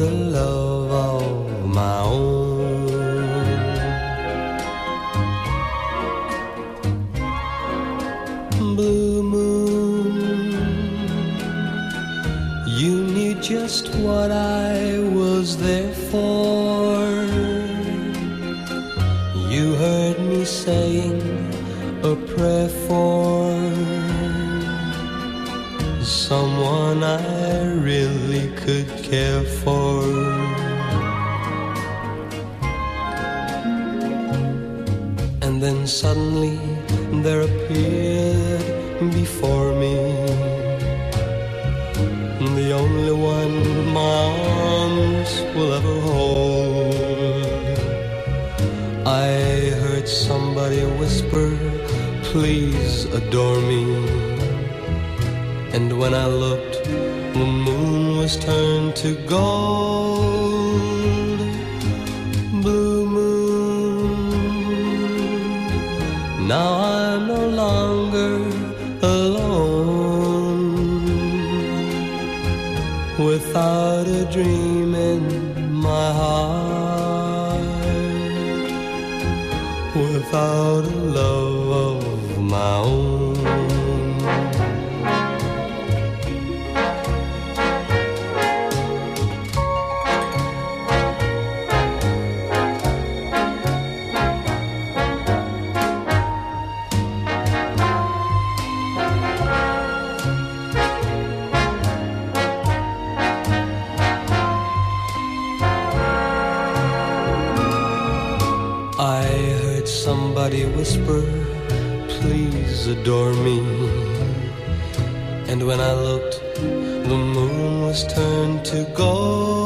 A love of my own. Blue moon. You knew just what I was there for. You heard me saying a prayer for someone I really could care for. Suddenly there appeared before me the only one my arms will ever hold. I heard somebody whisper, Please adore me. And when I looked, the moon was turned to gold. Dream in my heart, without adore me. And when I looked, the moon was turned to gold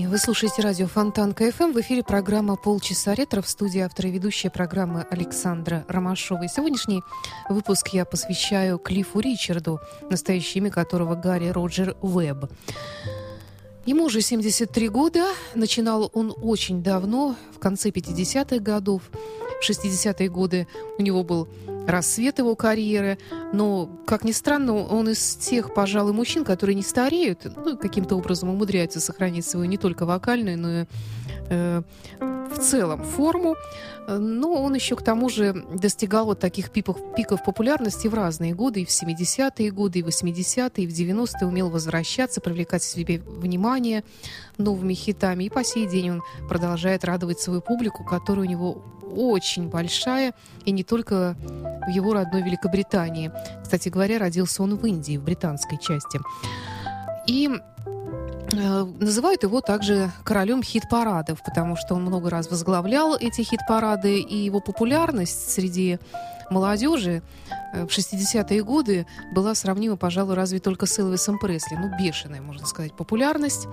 день. Вы слушаете радио Фонтан КФМ. В эфире программа «Полчаса ретро» в студии автора и ведущая программы Александра Ромашова. И сегодняшний выпуск я посвящаю Клиффу Ричарду, настоящее имя которого Гарри Роджер Уэбб. Ему уже 73 года. Начинал он очень давно, в конце 50-х годов. В 60-е годы у него был рассвет его карьеры. Но, как ни странно, он из тех, пожалуй, мужчин, которые не стареют, ну, каким-то образом умудряются сохранить свою не только вокальную, но и э, в целом форму. Но он еще к тому же достигал вот таких пиков, пиков популярности в разные годы, и в 70-е годы, и в 80-е, и в 90-е умел возвращаться, привлекать к себе внимание новыми хитами. И по сей день он продолжает радовать свою публику, которая у него очень большая, и не только в его родной Великобритании. Кстати говоря, родился он в Индии, в британской части. И называют его также королем хит-парадов, потому что он много раз возглавлял эти хит-парады, и его популярность среди молодежи э, в 60-е годы была сравнима, пожалуй, разве только с Элвисом Пресли. Ну, бешеная, можно сказать, популярность.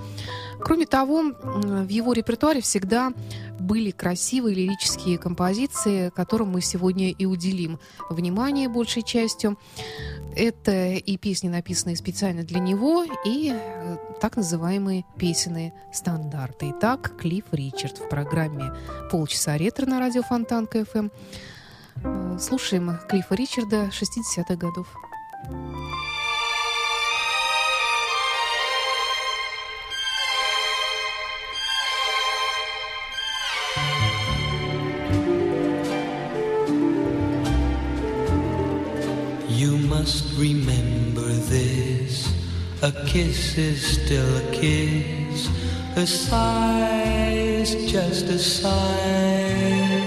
Кроме того, в его репертуаре всегда были красивые лирические композиции, которым мы сегодня и уделим внимание большей частью. Это и песни, написанные специально для него, и э, так называемые песенные стандарты. Итак, Клифф Ричард в программе «Полчаса ретро» на радио Фонтанка FM. Э, слушаем Клиффа Ричарда 60-х годов. You must remember this. A kiss is still a kiss. A sigh is just a sigh.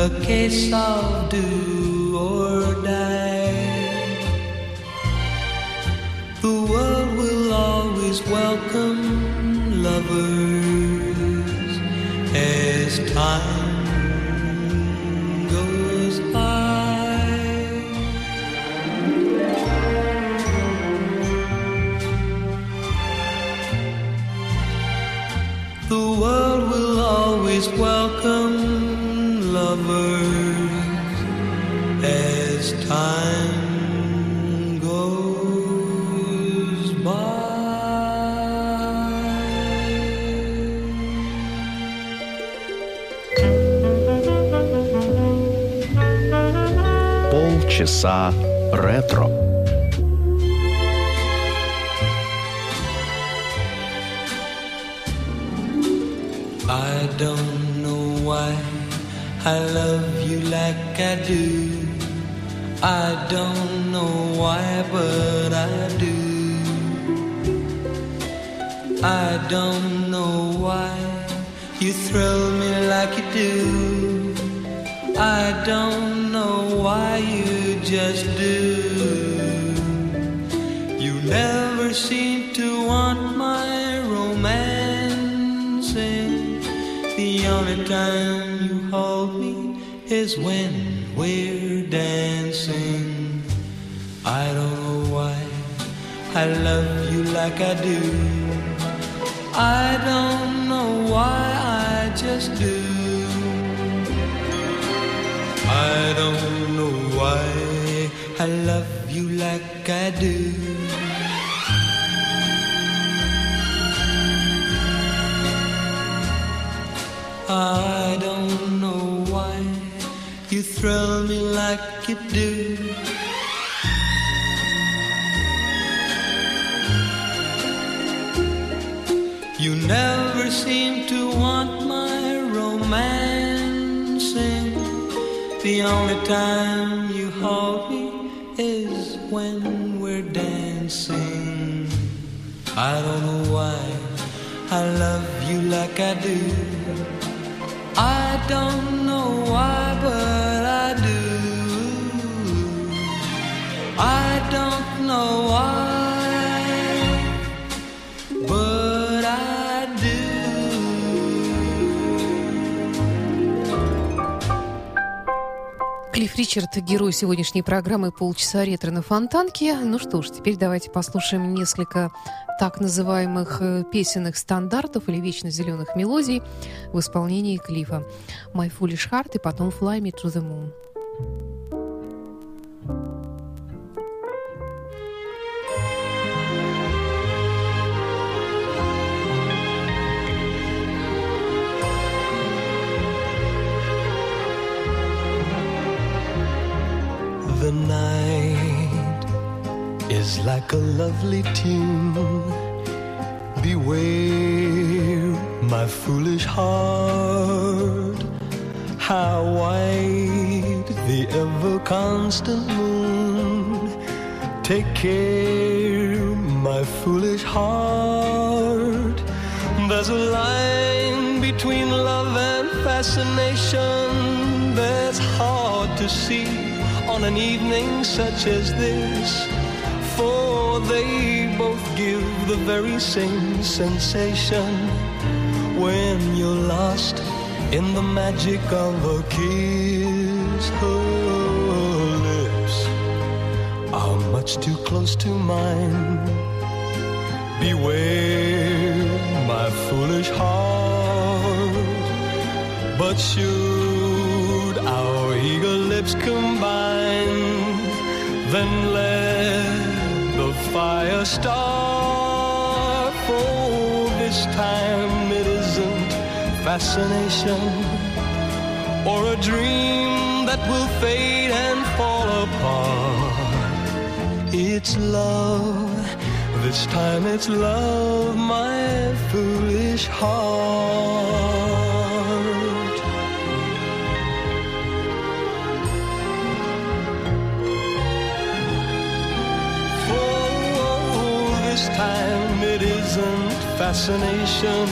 a case of do or die. The world will always welcome lovers as time goes by. The world will always welcome lovers as time goes by. Полчаса ретро. I don't know why I love you like I do. I don't know why, but I do. I don't know why you thrill me like you do. I don't know why you just do. You never seem to want my romancing. The only time is when we're dancing. I don't know why I love you like I do. I don't know why I just do. I don't know why I love you like I do. I thrill me like you do. You never seem to want my romancing. The only time you hold me is when we're dancing. I don't know why I love you like I do. I don't know why, but I don't know why, but I do. Клифф Ричард, герой сегодняшней программы «Полчаса ретро на фонтанке». Ну что ж, теперь давайте послушаем несколько так называемых э, песенных стандартов или вечно зеленых мелодий в исполнении Клифа. «My Foolish Heart» и потом «Fly Me to the Moon». Is like a lovely tune. Beware, my foolish heart. How white the ever constant moon. Take care, my foolish heart. There's a line between love and fascination that's hard to see on an evening such as this. They both give the very same sensation when you're lost in the magic of a kiss. Her lips are much too close to mine. Beware, my foolish heart. But should our eager lips combine, then let the fire start. For this time it isn't fascination or a dream that will fade and fall apart. It's love. This time it's love, my foolish heart. It isn't fascination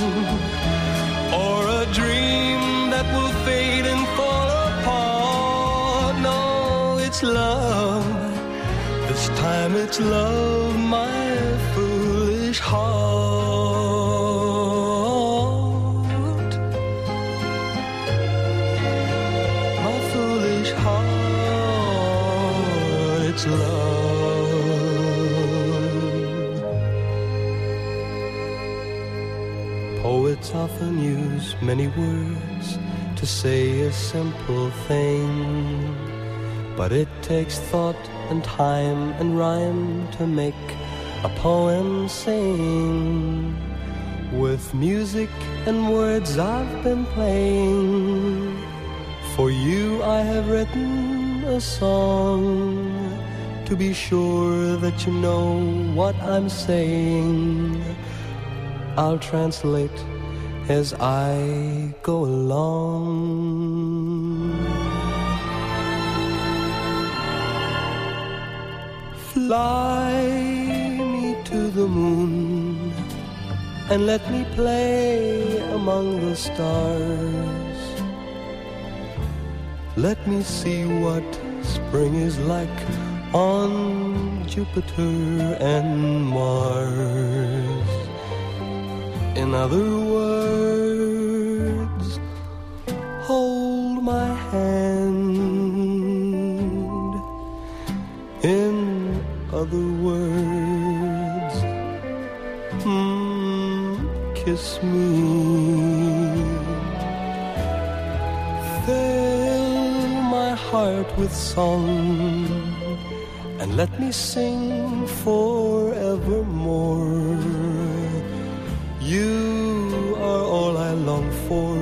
or a dream that will fade and fall apart. No, it's love. This time it's love, my many words to say a simple thing. But it takes thought and time and rhyme to make a poem sing. With music and words I've been playing. For you I have written a song to be sure that you know what I'm saying. I'll translate as I go along. Fly me to the moon and let me play among the stars. Let me see what spring is like on Jupiter and Mars. In other words, hold my hand. In other words, mm, kiss me. Fill my heart with song and let me sing forevermore. You are all I long for,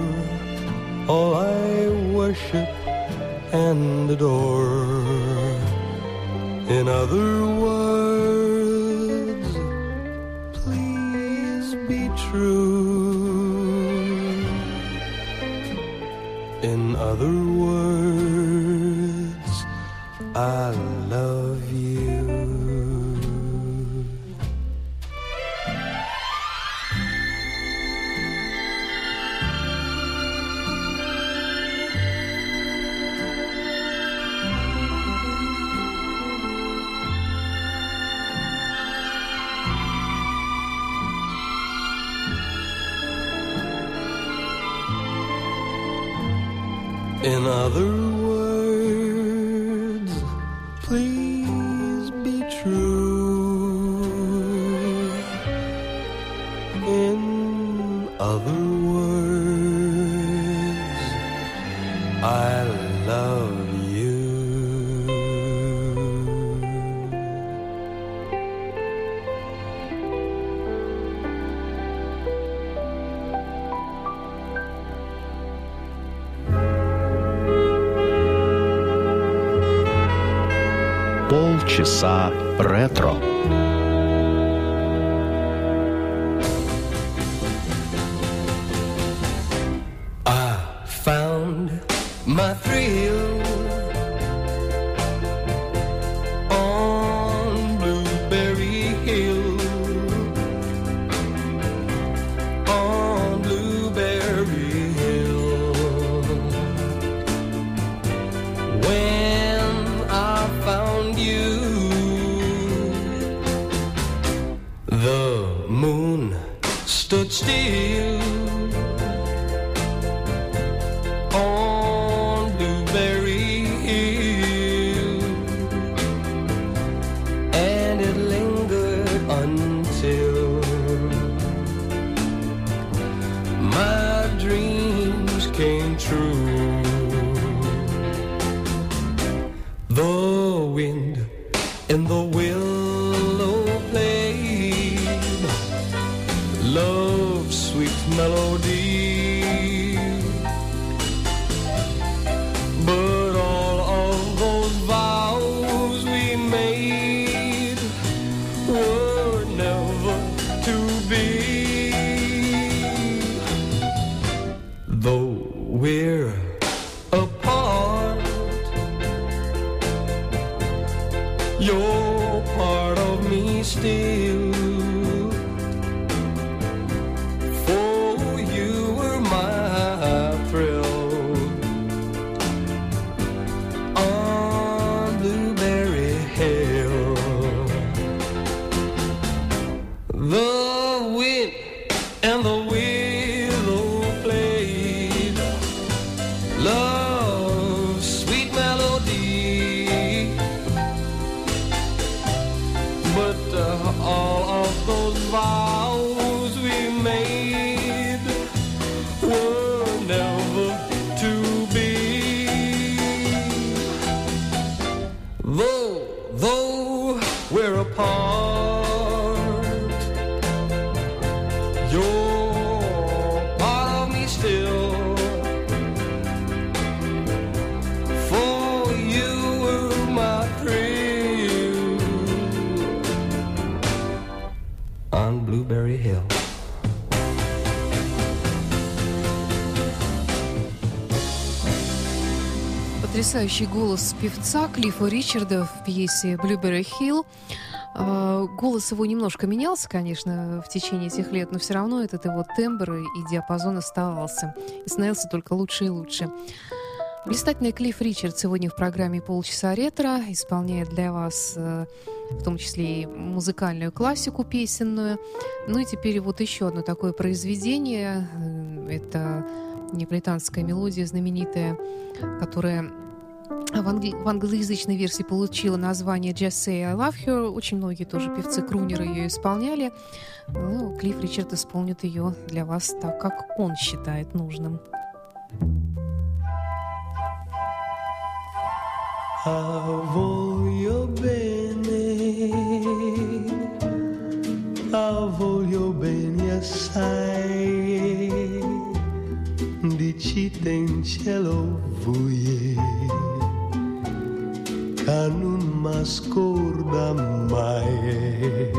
all I worship and adore. In other words, please be true. In other In other Though, we're apart, Потрясающий голос певца Клиффа Ричарда в пьесе «Blueberry Hill». А, Голос его немножко менялся, конечно, в течение этих лет, но все равно этот его тембр и диапазон оставался. И становился только лучше и лучше. Блистательный Клифф Ричард сегодня в программе «Полчаса ретро» исполняет для вас э, в том числе и музыкальную классику песенную. Ну и теперь вот еще одно такое произведение. Э, Это неаполитанская мелодия знаменитая, которая в, англи- в англоязычной версии получила название «Just Say I Love Her». Очень многие тоже певцы-крунеры ее исполняли. Ну, Клифф Ричард исполнит ее для вас так, как он считает нужным. Ah, voglio bene, ah, voglio bene assai, di città in cielo vuie, che non mi scorda mai,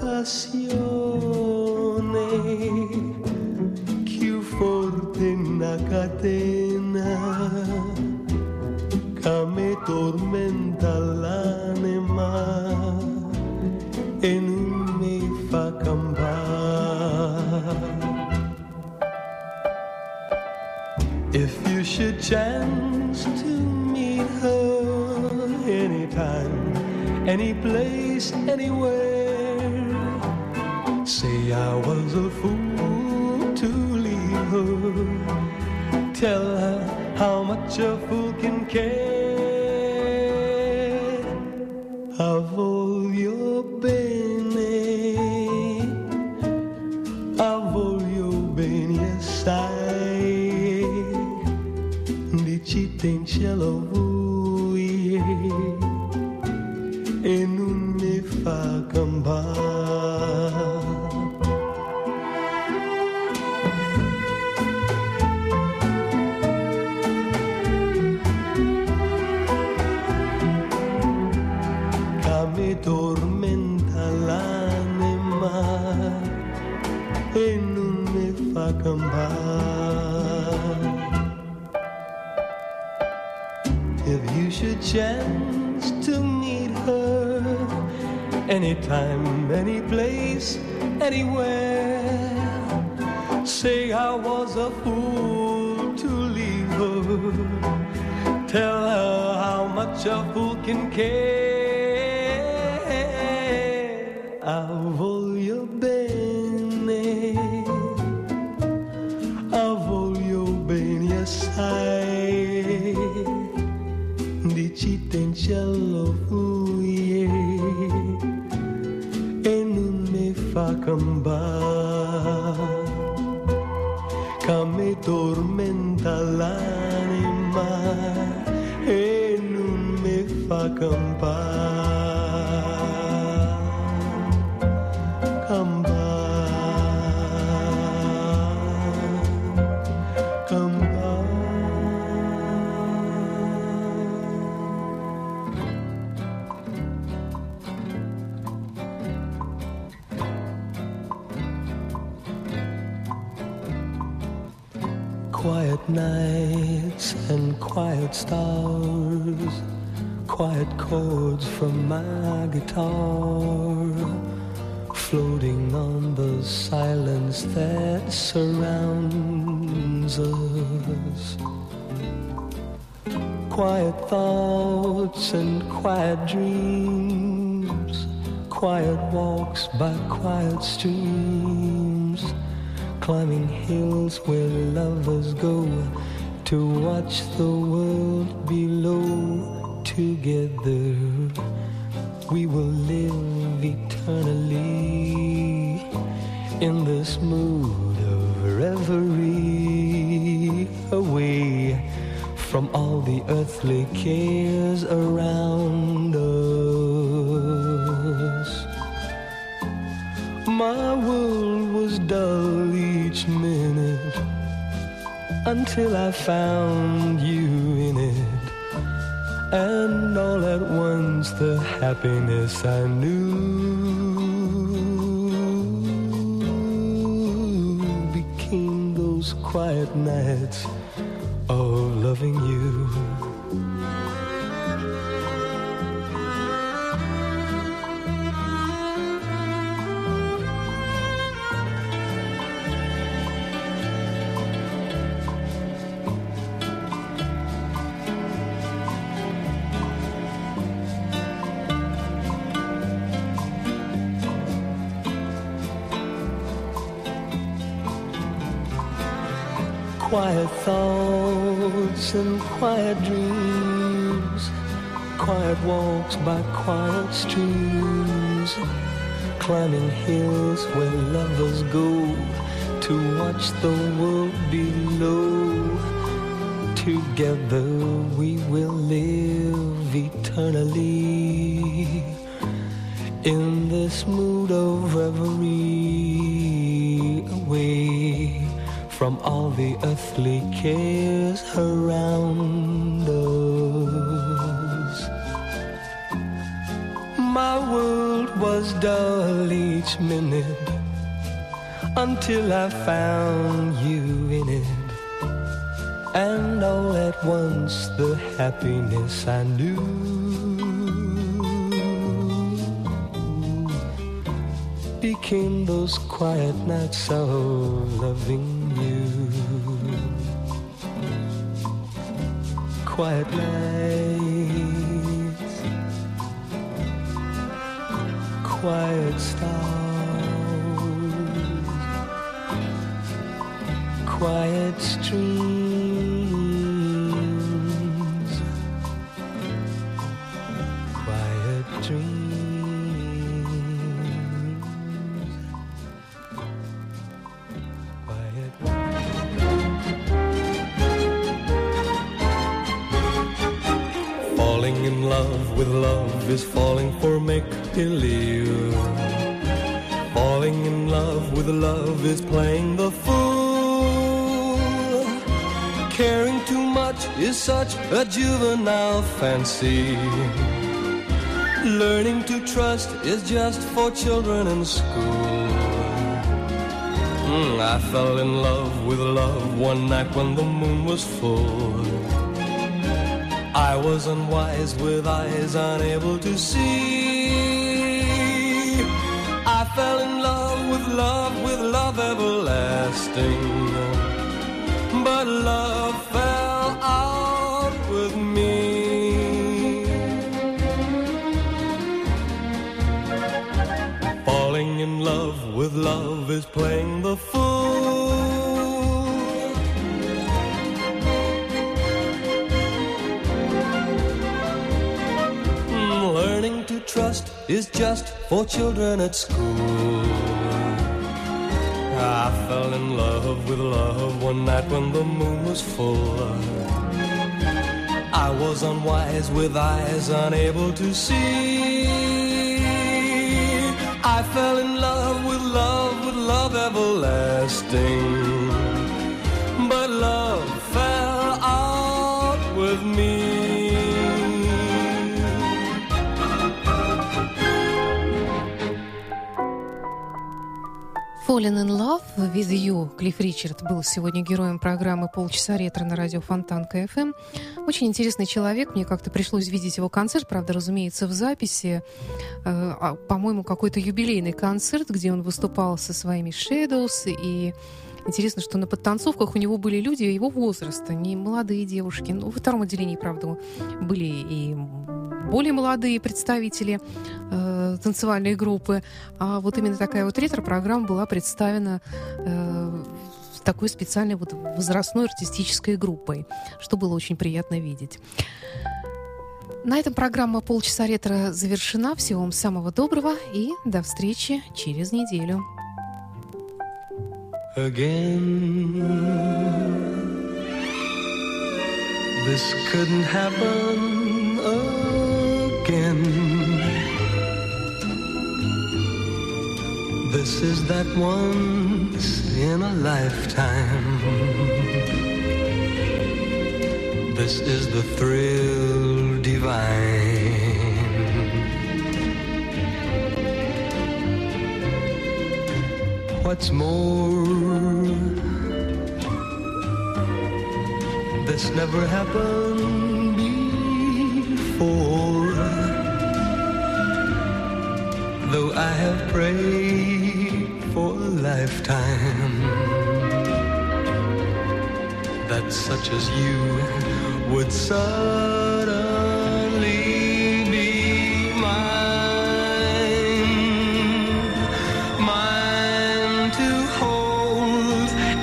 passione più forte una catena che mi tormenta l'anima e non mi fa. If you should chance to anytime, any place, anywhere. Say I was a fool to leave her. Tell her how much a fool can care of all your bene, of all your bene, yes, I. Di ci ten cielo If you should chance to meet her anytime, any place, anywhere, say I was a fool to leave her. Tell her how much a fool can care. I voglio fa campare che mi tormenta l'anima e non mi fa campare Quiet nights and quiet stars, quiet chords from my guitar, floating on the silence that surrounds us. Quiet thoughts and quiet dreams, quiet walks by quiet streams climbing hills where lovers go to watch the world below together. We will live eternally in this mood of reverie, away from all the earthly cares around us. My world until I found you in it. And all at once the happiness I knew became those quiet nights of loving you. Quiet thoughts and quiet dreams, quiet walks by quiet streams, climbing hills where lovers go to watch the world below. Together we will live eternally. In this mood of reverie from all the earthly cares around us. My world was dull each minute until I found you in it. And all at once the happiness I knew became those quiet nights of loving Quiet nights, quiet stars, quiet fancy. Learning to trust is just for children in school. Mm, I fell in love with love one night when the moon was full. I was unwise with eyes unable to see. I fell in love with love, with love everlasting. But love fell is playing the fool. Mm, Learning to trust is just for children at school. I fell in love with love one night when the moon was full. I was unwise with eyes unable to see. I fell in love with love, with love everlasting. Fallen in Love with You. Клифф Ричард был сегодня героем программы «Полчаса ретро» на радио Фонтанка FM. Очень интересный человек. Мне как-то пришлось видеть его концерт, правда, разумеется, в записи. Э, а, По-моему, какой-то юбилейный концерт, где он выступал со своими Shadows. И интересно, что на подтанцовках у него были люди его возраста, не молодые девушки. Ну, во втором отделении, правда, были и более молодые представители э, танцевальной группы. А вот именно такая вот ретро-программа была представлена э, такой специальной вот возрастной артистической группой, что было очень приятно видеть. На этом программа «Полчаса ретро» завершена. Всего вам самого доброго и до встречи через неделю. Again. This couldn't happen again. This is that once in a lifetime. This is the thrill What's more, this never happened before. Though I have prayed for a lifetime that such as you would suddenly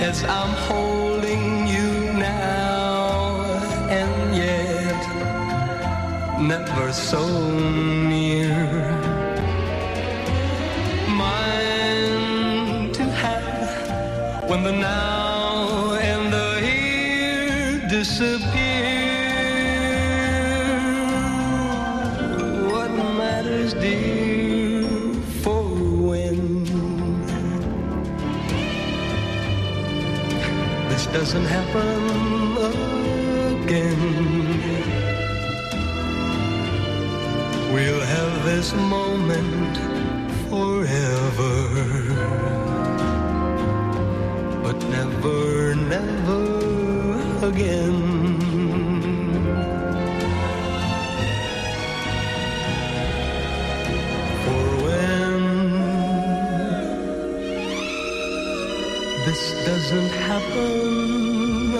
as I'm holding you now, and yet never so near. Mine to have when the now doesn't happen again. We'll have this moment forever, but never, never again. This doesn't happen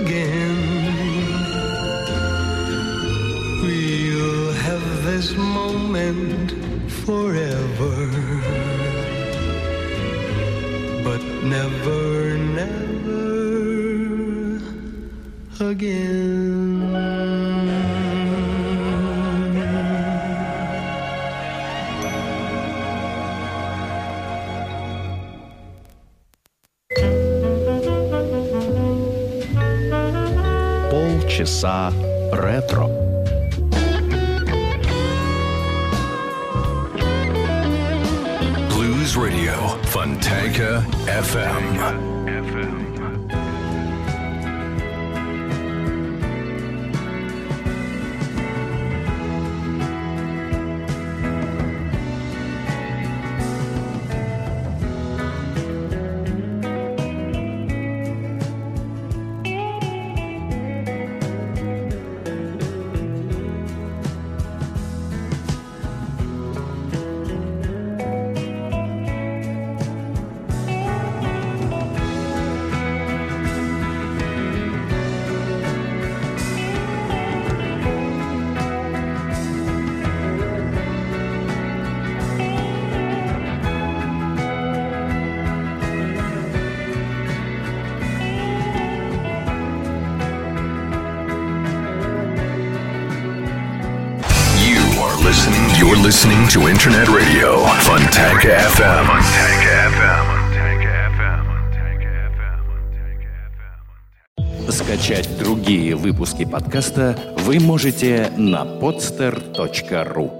again, we'll have this moment forever, but never, never again. голоса ретро. Blues Radio, Fontanka FM. Listening to Internet Radio, Fontanka FM. FM. Скачать другие выпуски подкаста вы можете на podster.ru